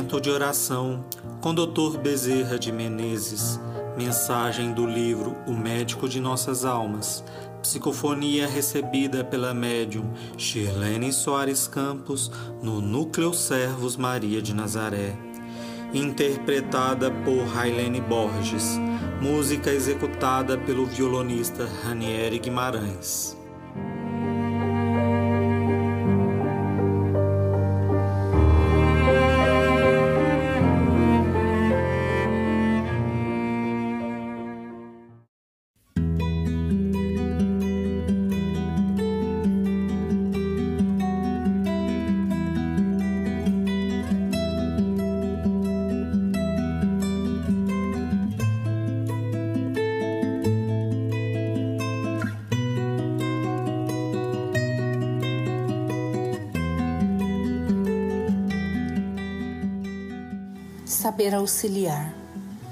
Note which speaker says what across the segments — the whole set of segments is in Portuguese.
Speaker 1: Momento de oração com Dr. Bezerra de Menezes. Mensagem do livro O Médico de Nossas Almas. Psicofonia recebida pela médium Shirlene Soares Campos no Núcleo Servos Maria de Nazaré. Interpretada por Railene Borges. Música executada pelo violonista Ranieri Guimarães.
Speaker 2: Saber auxiliar,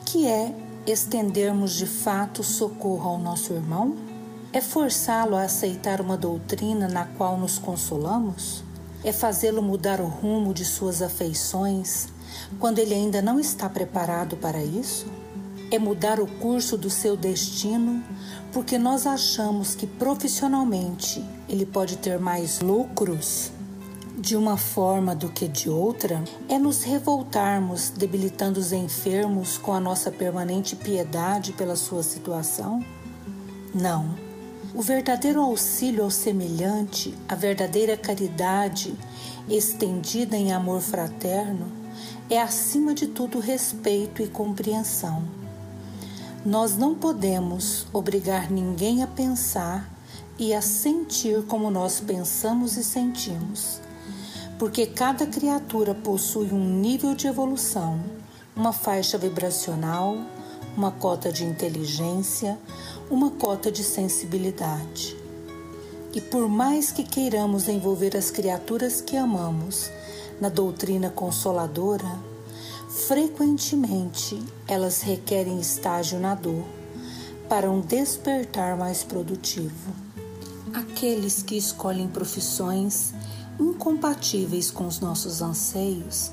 Speaker 2: que é estendermos de fato socorro ao nosso irmão? É forçá-lo a aceitar uma doutrina na qual nos consolamos? É fazê-lo mudar o rumo de suas afeições quando ele ainda não está preparado para isso? É mudar o curso do seu destino porque nós achamos que profissionalmente ele pode ter mais lucros de uma forma do que de outra, é nos revoltarmos, debilitando os enfermos com a nossa permanente piedade pela sua situação? Não. O verdadeiro auxílio ao semelhante, a verdadeira caridade estendida em amor fraterno, é acima de tudo respeito e compreensão. Nós não podemos obrigar ninguém a pensar e a sentir como nós pensamos e sentimos porque cada criatura possui um nível de evolução, uma faixa vibracional, uma cota de inteligência, uma cota de sensibilidade. E por mais que queiramos envolver as criaturas que amamos na doutrina consoladora, frequentemente elas requerem estágio na dor para um despertar mais produtivo. Aqueles que escolhem profissões incompatíveis com os nossos anseios,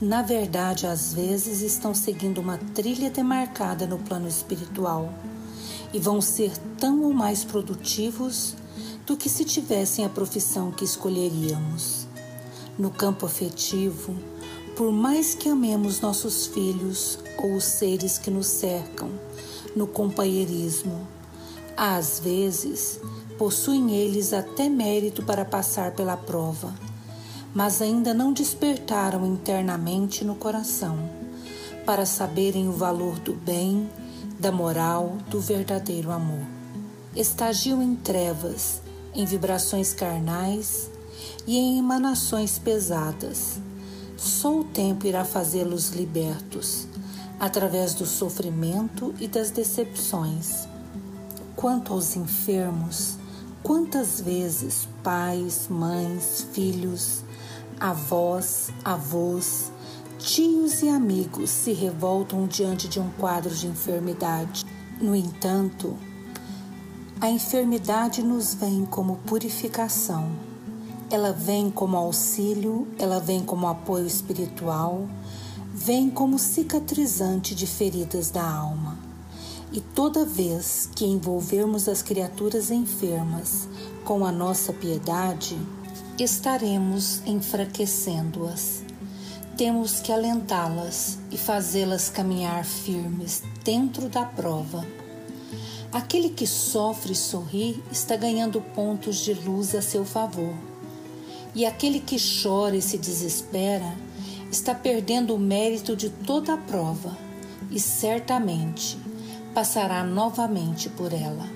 Speaker 2: na verdade, às vezes estão seguindo uma trilha demarcada no plano espiritual e vão ser tão ou mais produtivos do que se tivessem a profissão que escolheríamos. No campo afetivo, por mais que amemos nossos filhos ou os seres que nos cercam, no companheirismo, às vezes Possuem eles até mérito para passar pela prova, mas ainda não despertaram internamente no coração para saberem o valor do bem, da moral, do verdadeiro amor. Estagiam em trevas, em vibrações carnais e em emanações pesadas. Só o tempo irá fazê-los libertos, através do sofrimento e das decepções. Quanto aos enfermos, Quantas vezes pais, mães, filhos, avós, avós, tios e amigos se revoltam diante de um quadro de enfermidade. No entanto, a enfermidade nos vem como purificação. Ela vem como auxílio, ela vem como apoio espiritual, vem como cicatrizante de feridas da alma. E toda vez que envolvermos as criaturas enfermas com a nossa piedade, estaremos enfraquecendo-as. Temos que alentá-las e fazê-las caminhar firmes dentro da prova. Aquele que sofre e sorri está ganhando pontos de luz a seu favor. E aquele que chora e se desespera está perdendo o mérito de toda a prova. E certamente passará novamente por ela.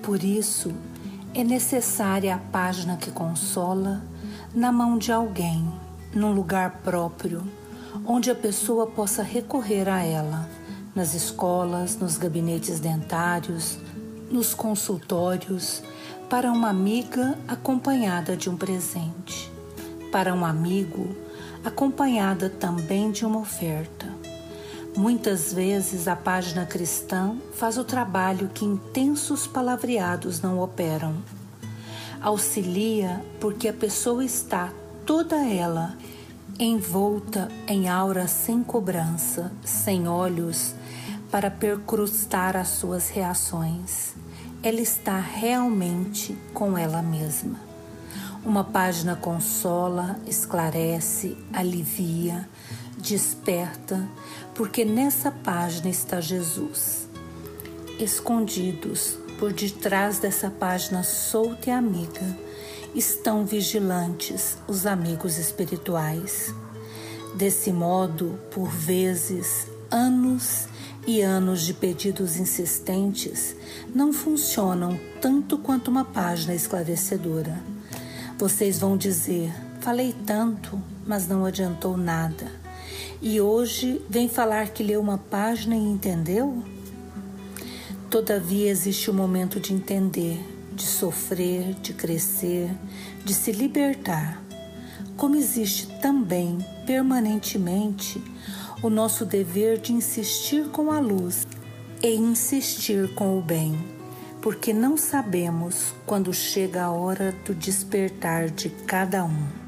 Speaker 2: Por isso, é necessária a página que consola na mão de alguém, num lugar próprio, onde a pessoa possa recorrer a ela, nas escolas, nos gabinetes dentários, nos consultórios, para uma amiga acompanhada de um presente, para um amigo acompanhada também de uma oferta Muitas vezes a página cristã faz o trabalho que intensos palavreados não operam. Auxilia porque a pessoa está toda ela envolta em aura sem cobrança, sem olhos para percrustar as suas reações. Ela está realmente com ela mesma. Uma página consola, esclarece, alivia, desperta, porque nessa página está Jesus. Escondidos por detrás dessa página solta e amiga, estão vigilantes os amigos espirituais. Desse modo, por vezes, anos e anos de pedidos insistentes não funcionam tanto quanto uma página esclarecedora. Vocês vão dizer: falei tanto, mas não adiantou nada. E hoje vem falar que leu uma página e entendeu? Todavia existe o um momento de entender, de sofrer, de crescer, de se libertar. Como existe também permanentemente o nosso dever de insistir com a luz e insistir com o bem, porque não sabemos quando chega a hora do despertar de cada um.